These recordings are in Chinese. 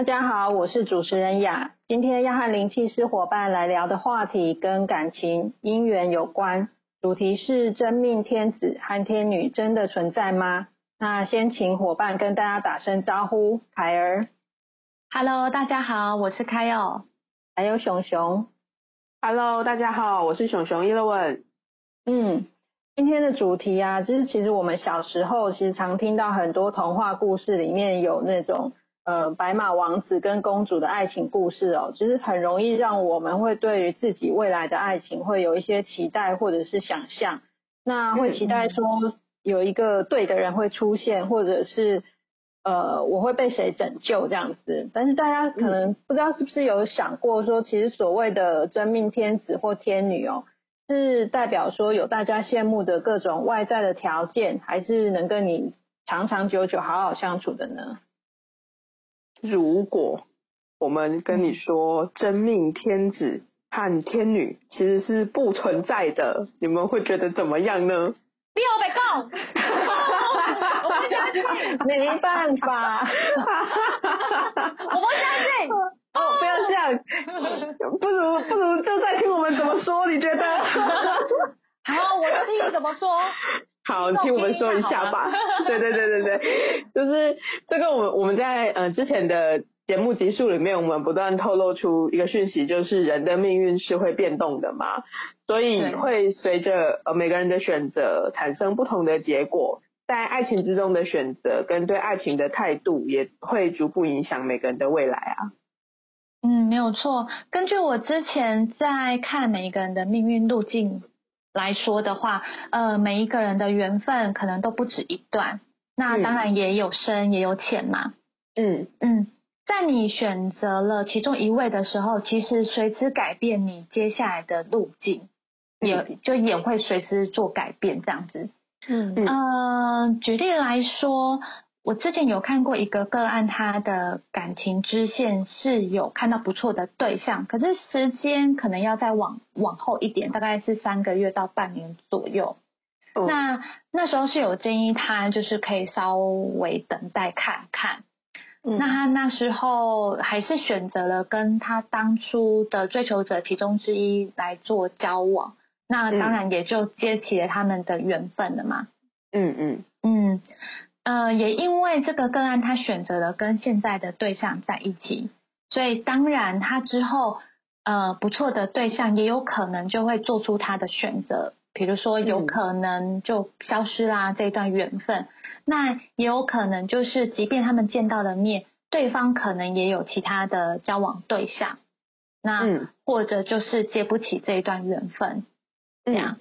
大家好，我是主持人雅。今天要和灵气师伙伴来聊的话题跟感情姻缘有关，主题是真命天子和天女真的存在吗？那先请伙伴跟大家打声招呼，凯儿。Hello，大家好，我是凯友，还有熊熊。Hello，大家好，我是熊熊伊乐文。嗯，今天的主题啊，就是其实我们小时候其实常听到很多童话故事里面有那种。呃，白马王子跟公主的爱情故事哦，就是很容易让我们会对于自己未来的爱情会有一些期待或者是想象。那会期待说有一个对的人会出现，或者是呃我会被谁拯救这样子。但是大家可能不知道是不是有想过说，其实所谓的真命天子或天女哦，是代表说有大家羡慕的各种外在的条件，还是能跟你长长久久好好相处的呢？如果我们跟你说真命天子和天女其实是不存在的，你们会觉得怎么样呢？你有被告，我不相信，没办法，我不相信。哦，不要这样，不如不如就在听我们怎么说，你觉得？好，我就听你怎么说。好，听我们说一下吧。对对对对对，就是这个，我们我们在呃之前的节目集数里面，我们不断透露出一个讯息，就是人的命运是会变动的嘛，所以会随着呃每个人的选择产生不同的结果，在爱情之中的选择跟对爱情的态度，也会逐步影响每个人的未来啊。嗯，没有错。根据我之前在看每一个人的命运路径。来说的话，呃，每一个人的缘分可能都不止一段，那当然也有深也有浅嘛。嗯嗯，在你选择了其中一位的时候，其实随之改变你接下来的路径，也就也会随之做改变这样子。嗯嗯，举例来说。我之前有看过一个个案，他的感情支线是有看到不错的对象，可是时间可能要再往往后一点，大概是三个月到半年左右。那那时候是有建议他，就是可以稍微等待看看。那他那时候还是选择了跟他当初的追求者其中之一来做交往，那当然也就接起了他们的缘分了嘛。嗯嗯嗯。呃，也因为这个个案，他选择了跟现在的对象在一起，所以当然他之后呃不错的对象也有可能就会做出他的选择，比如说有可能就消失啦这一段缘分，那也有可能就是即便他们见到了面，对方可能也有其他的交往对象，那或者就是接不起这一段缘分，这样。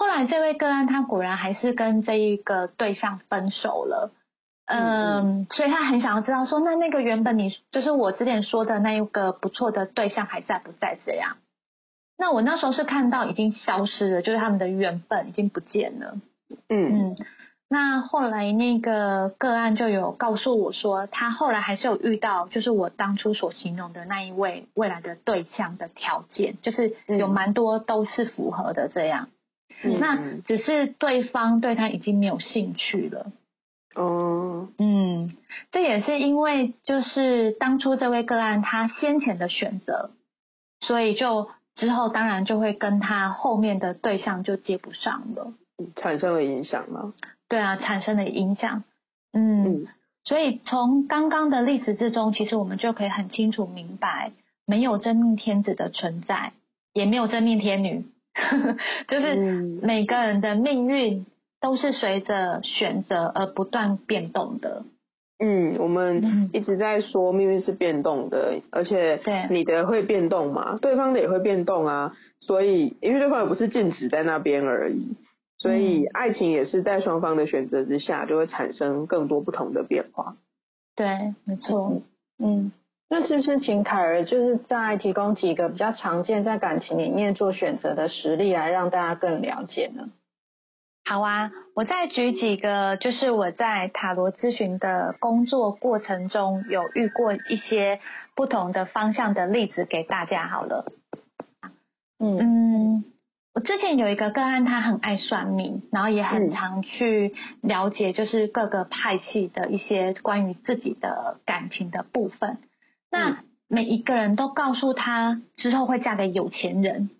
后来这位个案，他果然还是跟这一个对象分手了，嗯，所以他很想要知道说，那那个原本你就是我之前说的那一个不错的对象还在不在？这样，那我那时候是看到已经消失了，就是他们的缘分已经不见了。嗯嗯，那后来那个个案就有告诉我说，他后来还是有遇到，就是我当初所形容的那一位未来的对象的条件，就是有蛮多都是符合的这样。那只是对方对他已经没有兴趣了。哦，嗯，这也是因为就是当初这位个案他先前的选择，所以就之后当然就会跟他后面的对象就接不上了，产生了影响吗？对啊，产生了影响。嗯，所以从刚刚的例子之中，其实我们就可以很清楚明白，没有真命天子的存在，也没有真命天女。就是每个人的命运都是随着选择而不断变动的。嗯，我们一直在说命运是变动的，而且对你的会变动嘛，对方的也会变动啊。所以，因为对方也不是静止在那边而已，所以爱情也是在双方的选择之下，就会产生更多不同的变化。对，没错。嗯，那是不是请凯儿就是在提供几个比较常见在感情里面做选择的实例，来让大家更了解呢？好啊，我再举几个，就是我在塔罗咨询的工作过程中有遇过一些不同的方向的例子给大家好了。嗯，我之前有一个个案，他很爱算命，然后也很常去了解，就是各个派系的一些关于自己的感情的部分。那每一个人都告诉他之后会嫁给有钱人。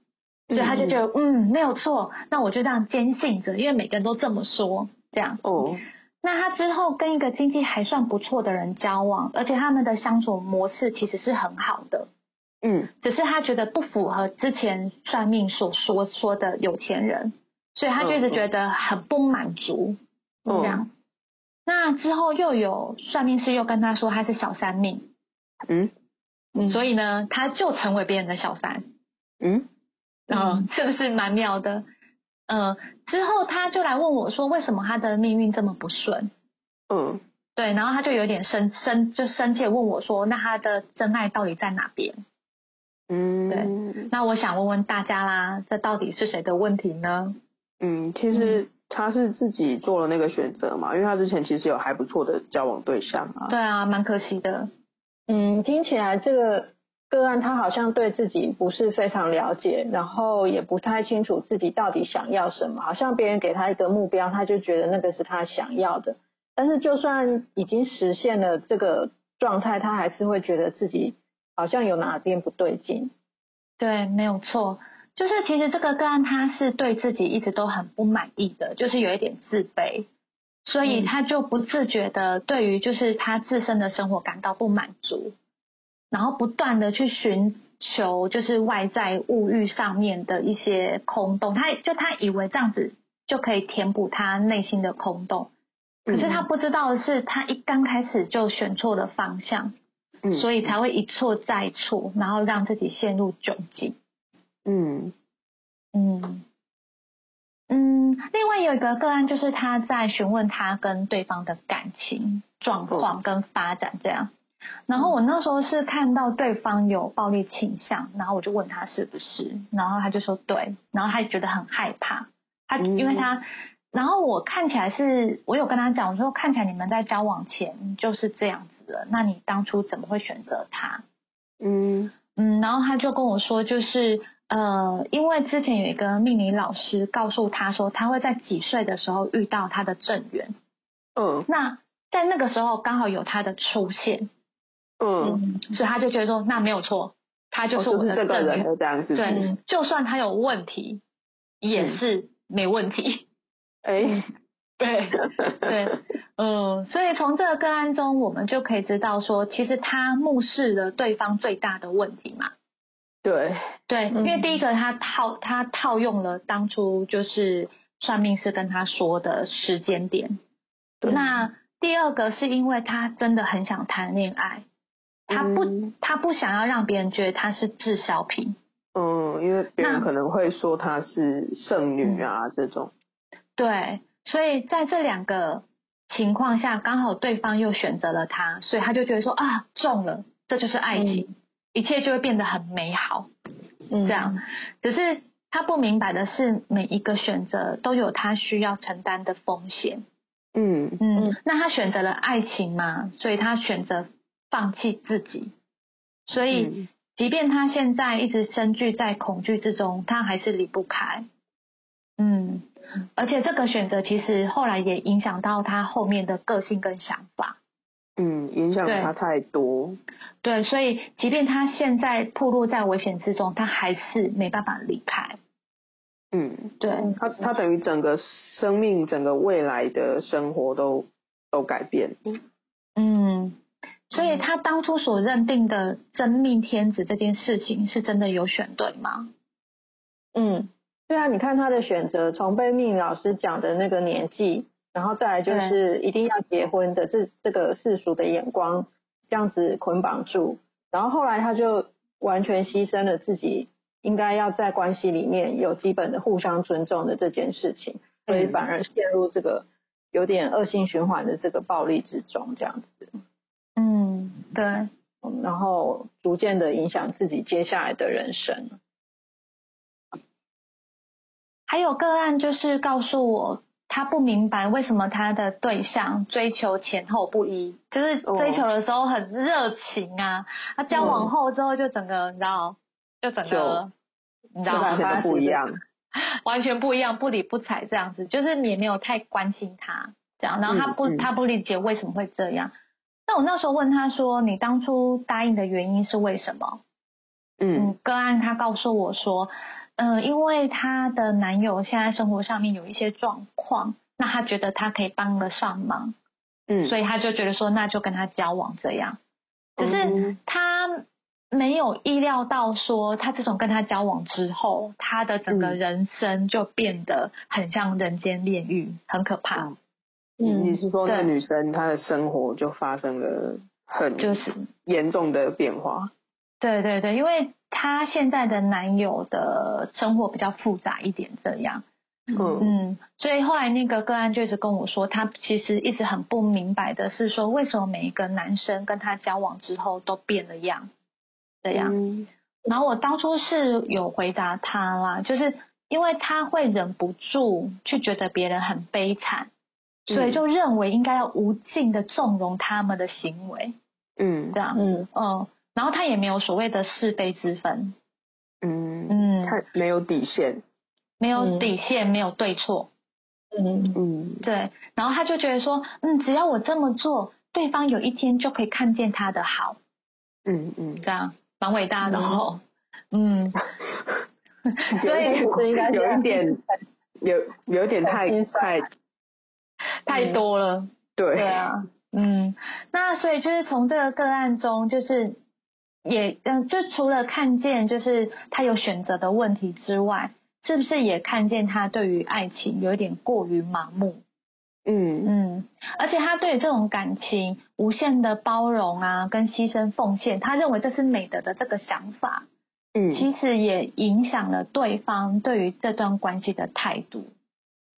所以他就觉得嗯没有错，那我就这样坚信着，因为每个人都这么说，这样。哦。那他之后跟一个经济还算不错的人交往，而且他们的相处模式其实是很好的。嗯。只是他觉得不符合之前算命所说说的有钱人，所以他就一直觉得很不满足。这样。那之后又有算命师又跟他说他是小三命。嗯。所以呢，他就成为别人的小三。嗯。然后，是不是蛮妙的？嗯，之后他就来问我说，为什么他的命运这么不顺？嗯，对，然后他就有点生生就生气问我说，那他的真爱到底在哪边？嗯，对，那我想问问大家啦，这到底是谁的问题呢？嗯，其实他是自己做了那个选择嘛，因为他之前其实有还不错的交往对象啊。对啊，蛮可惜的。嗯，听起来这个。个案他好像对自己不是非常了解，然后也不太清楚自己到底想要什么。好像别人给他一个目标，他就觉得那个是他想要的。但是就算已经实现了这个状态，他还是会觉得自己好像有哪边不对劲。对，没有错，就是其实这个个案他是对自己一直都很不满意的，就是有一点自卑，所以他就不自觉的对于就是他自身的生活感到不满足。然后不断的去寻求，就是外在物欲上面的一些空洞，他就他以为这样子就可以填补他内心的空洞，可是他不知道的是，他一刚开始就选错了方向，所以才会一错再错，然后让自己陷入窘境。嗯。嗯嗯，另外有一个个案，就是他在询问他跟对方的感情状况跟发展这样。然后我那时候是看到对方有暴力倾向，然后我就问他是不是，然后他就说对，然后他也觉得很害怕，他因为他，然后我看起来是我有跟他讲，我说看起来你们在交往前就是这样子的，那你当初怎么会选择他？嗯嗯，然后他就跟我说，就是呃，因为之前有一个命理老师告诉他说，他会在几岁的时候遇到他的正缘，嗯，那在那个时候刚好有他的出现。嗯，所以他就觉得说，那没有错，他就是我的正缘，这样子。对，就算他有问题，也是没问题。哎，对对，嗯，所以从这个个案中，我们就可以知道说，其实他目视了对方最大的问题嘛。对对，因为第一个他套他套用了当初就是算命师跟他说的时间点，那第二个是因为他真的很想谈恋爱。他不，他不想要让别人觉得他是滞销品。嗯，因为别人可能会说他是剩女啊这种。对，所以在这两个情况下，刚好对方又选择了他，所以他就觉得说啊中了，这就是爱情，一切就会变得很美好。嗯，这样，只是他不明白的是，每一个选择都有他需要承担的风险。嗯嗯，那他选择了爱情嘛，所以他选择。放弃自己，所以即便他现在一直深居在恐惧之中，他还是离不开。嗯，而且这个选择其实后来也影响到他后面的个性跟想法。嗯，影响他太多。对，所以即便他现在暴露在危险之中，他还是没办法离开。嗯，对他，他等于整个生命、整个未来的生活都都改变。嗯。所以他当初所认定的真命天子这件事情，是真的有选对吗？嗯，对啊，你看他的选择，从被命老师讲的那个年纪，然后再来就是一定要结婚的这这个世俗的眼光，这样子捆绑住，然后后来他就完全牺牲了自己应该要在关系里面有基本的互相尊重的这件事情，所以反而陷入这个有点恶性循环的这个暴力之中，这样子。嗯对，然后逐渐的影响自己接下来的人生。还有个案就是告诉我，他不明白为什么他的对象追求前后不一，就是追求的时候很热情啊，他交往后之后就整个你知道，就整个你知道完全不一样，完全不一样，不理不睬这样子，就是你也没有太关心他这样，然后他不他不理解为什么会这样。那我那时候问他说：“你当初答应的原因是为什么？”嗯，个案他告诉我说：“嗯，因为她的男友现在生活上面有一些状况，那她觉得她可以帮得上忙，嗯，所以她就觉得说那就跟他交往这样。可是她没有意料到说，她自从跟他交往之后，她的整个人生就变得很像人间炼狱，很可怕。”嗯，你是说那女生她的生活就发生了很就是严重的变化？对对对，因为她现在的男友的生活比较复杂一点，这样，嗯。嗯，所以后来那个个案就一直跟我说，他其实一直很不明白的是说，为什么每一个男生跟他交往之后都变了样，这样。然后我当初是有回答他啦，就是因为他会忍不住去觉得别人很悲惨。所以就认为应该要无尽的纵容他们的行为，嗯，这样，嗯。嗯，然后他也没有所谓的是非之分，嗯嗯，他没有底线，没有底线，没有对错，嗯嗯，对，然后他就觉得说，嗯，只要我这么做，对方有一天就可以看见他的好，嗯嗯，这样蛮伟大的哦，嗯，所以应该有一点，有有点太太。太多了，对对啊，嗯，那所以就是从这个个案中，就是也嗯，就除了看见就是他有选择的问题之外，是不是也看见他对于爱情有一点过于盲目？嗯嗯，而且他对于这种感情无限的包容啊，跟牺牲奉献，他认为这是美德的这个想法，嗯，其实也影响了对方对于这段关系的态度。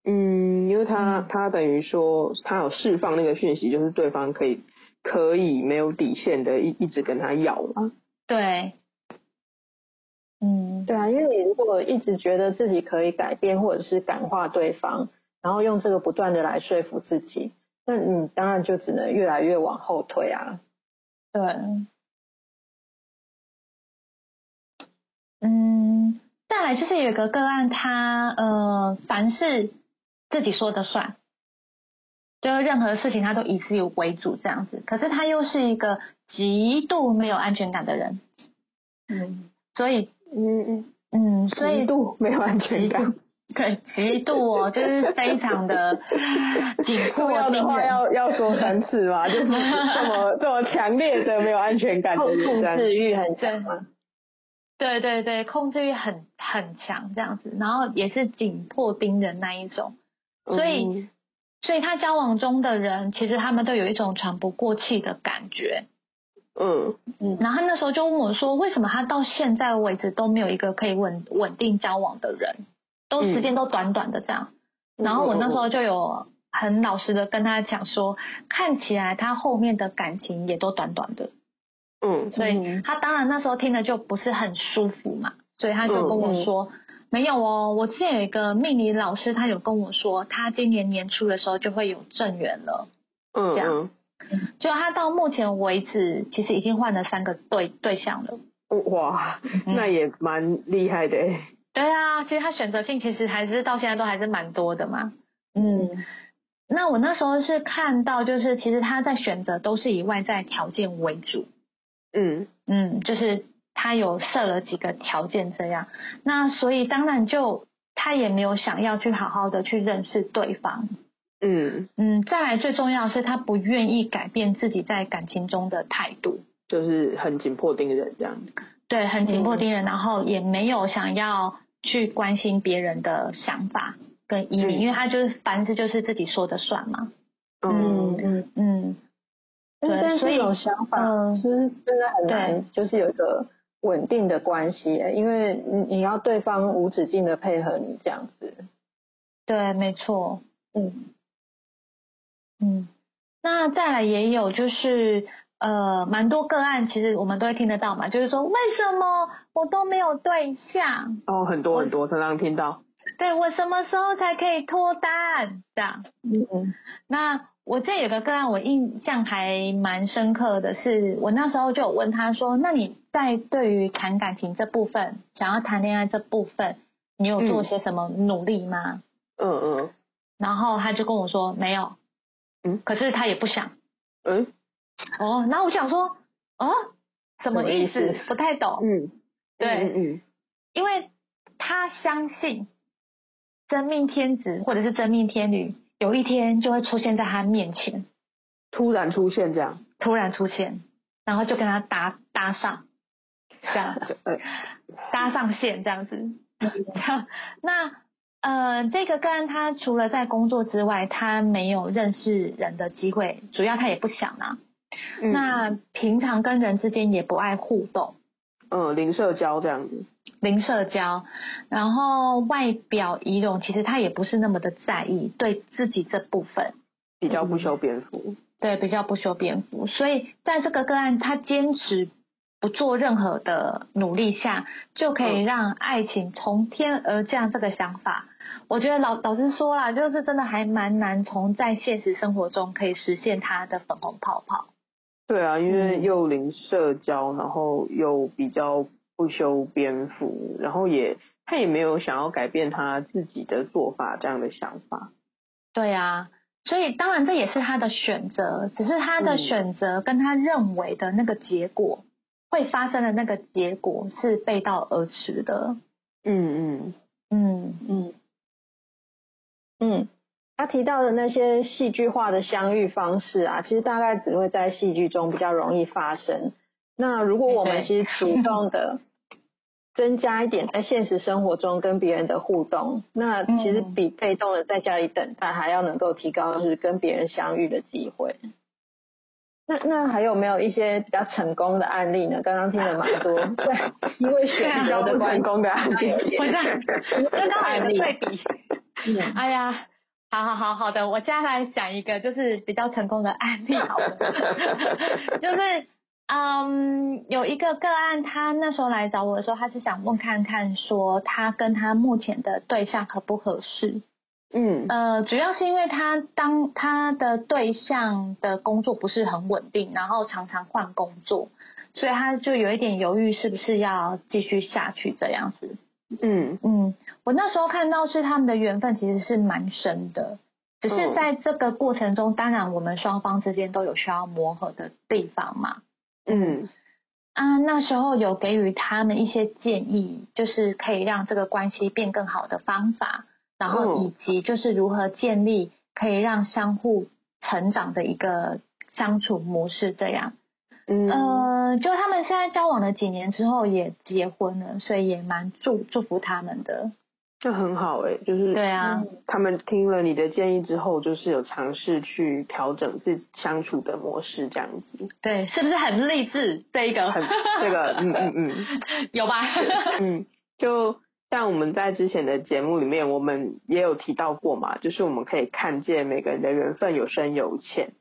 嗯，因为他他等于说他有释放那个讯息，就是对方可以可以没有底线的一一直跟他要嘛。对，嗯，对啊，因为你如果一直觉得自己可以改变或者是感化对方，然后用这个不断的来说服自己，那你当然就只能越来越往后退啊。对，嗯，再来就是有个个案，他呃，凡是。自己说的算，就是任何事情他都以自己为主这样子。可是他又是一个极度没有安全感的人，嗯，所以，嗯嗯嗯，极度没有安全感，对，极度哦，就是非常的 紧迫。要的话要要说三次嘛，就是这么这么强烈的没有安全感的控制欲很强吗？对对对，控制欲很很强这样子，然后也是紧迫盯人那一种。所以，所以他交往中的人，其实他们都有一种喘不过气的感觉。嗯嗯。然后那时候就问我说：“为什么他到现在为止都没有一个可以稳稳定交往的人？都时间都短短的这样。”然后我那时候就有很老实的跟他讲说：“看起来他后面的感情也都短短的。”嗯。所以他当然那时候听的就不是很舒服嘛，所以他就跟我说。没有哦，我之前有一个命理老师，他有跟我说，他今年年初的时候就会有正缘了。嗯，这样，就他到目前为止，其实已经换了三个对对象了。哇，那也蛮厉害的。对啊，其实他选择性其实还是到现在都还是蛮多的嘛。嗯，那我那时候是看到，就是其实他在选择都是以外在条件为主。嗯嗯，就是。他有设了几个条件，这样，那所以当然就他也没有想要去好好的去认识对方，嗯。嗯，再来最重要是他不愿意改变自己在感情中的态度，就是很紧迫盯人这样子，对，很紧迫盯人，然后也没有想要去关心别人的想法跟意义，因为他就是凡事就是自己说的算嘛，嗯嗯。嗯，对，所以有想法其实真的很难，就是有一个。稳定的关系，因为你你要对方无止境的配合你这样子，对，没错，嗯嗯，那再来也有就是呃，蛮多个案，其实我们都会听得到嘛，就是说为什么我都没有对象？哦，很多很多，常常听到。对我什么时候才可以脱单？这样。嗯嗯。那我这有个个案，我印象还蛮深刻的是，我那时候就有问他说：“那你在对于谈感情这部分，想要谈恋爱这部分，你有做些什么努力吗？”嗯嗯。然后他就跟我说没有。嗯。可是他也不想。嗯。哦，然后我想说，哦，什么意思？不太懂。嗯。对。嗯嗯。因为他相信。真命天子或者是真命天女，有一天就会出现在他面前，突然出现这样，突然出现，然后就跟他搭搭上，这样，搭上线这样子。那呃，这个个案他除了在工作之外，他没有认识人的机会，主要他也不想啊。那平常跟人之间也不爱互动，嗯，零社交这样子。零社交，然后外表仪容，其实他也不是那么的在意，对自己这部分比较不修边幅。对，比较不修边幅，所以在这个个案，他坚持不做任何的努力下，就可以让爱情从天而降。这个想法，我觉得老老实说啦，就是真的还蛮难从在现实生活中可以实现他的粉红泡泡。对啊，因为又零社交，然后又比较。不修边幅，然后也他也没有想要改变他自己的做法这样的想法。对啊，所以当然这也是他的选择，只是他的选择跟他认为的那个结果会发生的那个结果是背道而驰的。嗯嗯嗯嗯嗯，他提到的那些戏剧化的相遇方式啊，其实大概只会在戏剧中比较容易发生。那如果我们其实主动的。增加一点在现实生活中跟别人的互动，那其实比被动的在家里等待还要能够提高就是跟别人相遇的机会。那那还有没有一些比较成功的案例呢？刚刚听了蛮多，对，因为选择的成功的案例，我在刚刚有个对比。哎呀，好好好好的，我接下来讲一个就是比较成功的案例，好了，就是。嗯，有一个个案，他那时候来找我的时候，他是想问看看，说他跟他目前的对象合不合适。嗯，呃，主要是因为他当他的对象的工作不是很稳定，然后常常换工作，所以他就有一点犹豫，是不是要继续下去这样子。嗯嗯，我那时候看到是他们的缘分其实是蛮深的，只是在这个过程中，当然我们双方之间都有需要磨合的地方嘛。嗯啊，那时候有给予他们一些建议，就是可以让这个关系变更好的方法，然后以及就是如何建立可以让相互成长的一个相处模式。这样，嗯，呃，就他们现在交往了几年之后也结婚了，所以也蛮祝祝福他们的。就很好哎，就是对啊，他们听了你的建议之后，就是有尝试去调整自己相处的模式，这样子。对，是不是很励志？这一个，很这个，嗯嗯嗯，有吧？嗯，就像我们在之前的节目里面，我们也有提到过嘛，就是我们可以看见每个人的缘分有深有浅，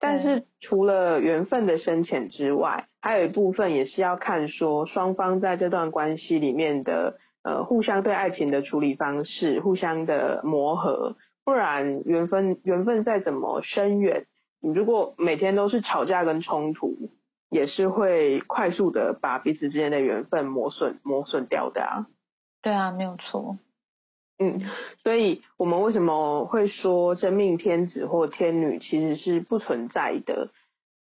但是除了缘分的深浅之外，还有一部分也是要看说双方在这段关系里面的。呃，互相对爱情的处理方式，互相的磨合，不然缘分缘分再怎么深远，你如果每天都是吵架跟冲突，也是会快速的把彼此之间的缘分磨损磨损掉的啊。对啊，没有错。嗯，所以我们为什么会说真命天子或天女其实是不存在的？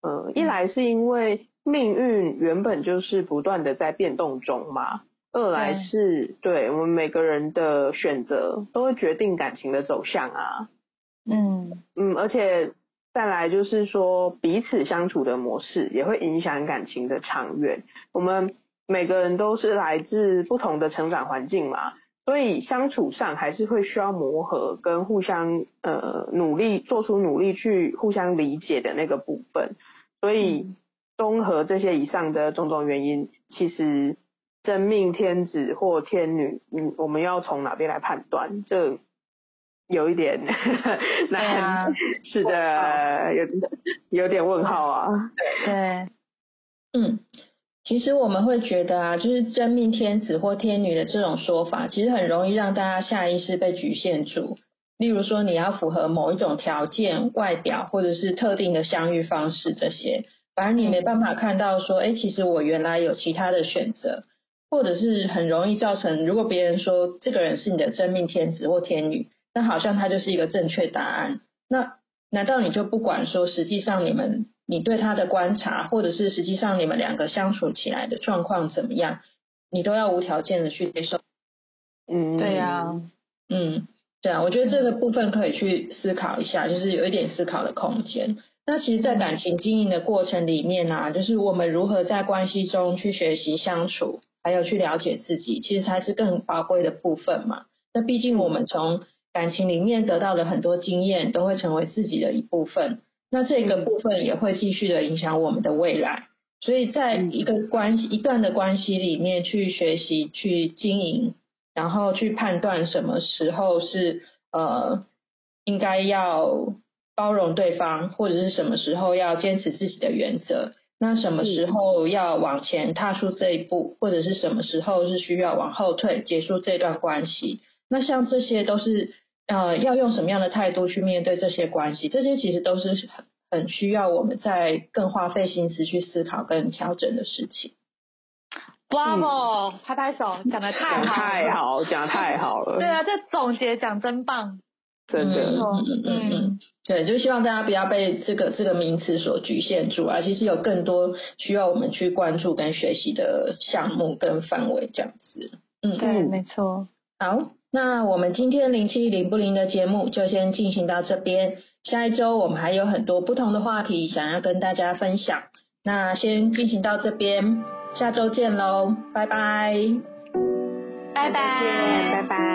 呃，一来是因为命运原本就是不断的在变动中嘛。二来是对我们每个人的选择都会决定感情的走向啊，嗯嗯，而且再来就是说彼此相处的模式也会影响感情的长远。我们每个人都是来自不同的成长环境嘛，所以相处上还是会需要磨合跟互相呃努力做出努力去互相理解的那个部分。所以综合这些以上的种种原因，其实。真命天子或天女，嗯，我们要从哪边来判断？这有一点 难，是的，有有点问号啊。对，嗯，其实我们会觉得啊，就是真命天子或天女的这种说法，其实很容易让大家下意识被局限住。例如说，你要符合某一种条件、外表或者是特定的相遇方式这些，反而你没办法看到说，哎，其实我原来有其他的选择，或者是很容易造成，如果别人说这个人是你的真命天子或天女。那好像他就是一个正确答案。那难道你就不管说，实际上你们你对他的观察，或者是实际上你们两个相处起来的状况怎么样，你都要无条件的去接受？嗯，对呀，嗯，对啊，我觉得这个部分可以去思考一下，就是有一点思考的空间。那其实，在感情经营的过程里面呢，就是我们如何在关系中去学习相处，还有去了解自己，其实才是更宝贵的部分嘛。那毕竟我们从感情里面得到的很多经验，都会成为自己的一部分。那这个部分也会继续的影响我们的未来。所以，在一个关系、一段的关系里面，去学习、去经营，然后去判断什么时候是呃应该要包容对方，或者是什么时候要坚持自己的原则。那什么时候要往前踏出这一步，或者是什么时候是需要往后退，结束这段关系？那像这些都是。呃，要用什么样的态度去面对这些关系？这些其实都是很很需要我们在更花费心思去思考跟调整的事情。Bravo，拍拍手，讲的太好，太好，讲的太好了。对啊，这总结讲真棒，真的，嗯嗯嗯，对，就希望大家不要被这个这个名词所局限住啊，其实有更多需要我们去关注跟学习的项目跟范围这样子。嗯，对，没错。好。那我们今天零七零不零的节目就先进行到这边，下一周我们还有很多不同的话题想要跟大家分享。那先进行到这边，下周见喽，拜拜，拜拜。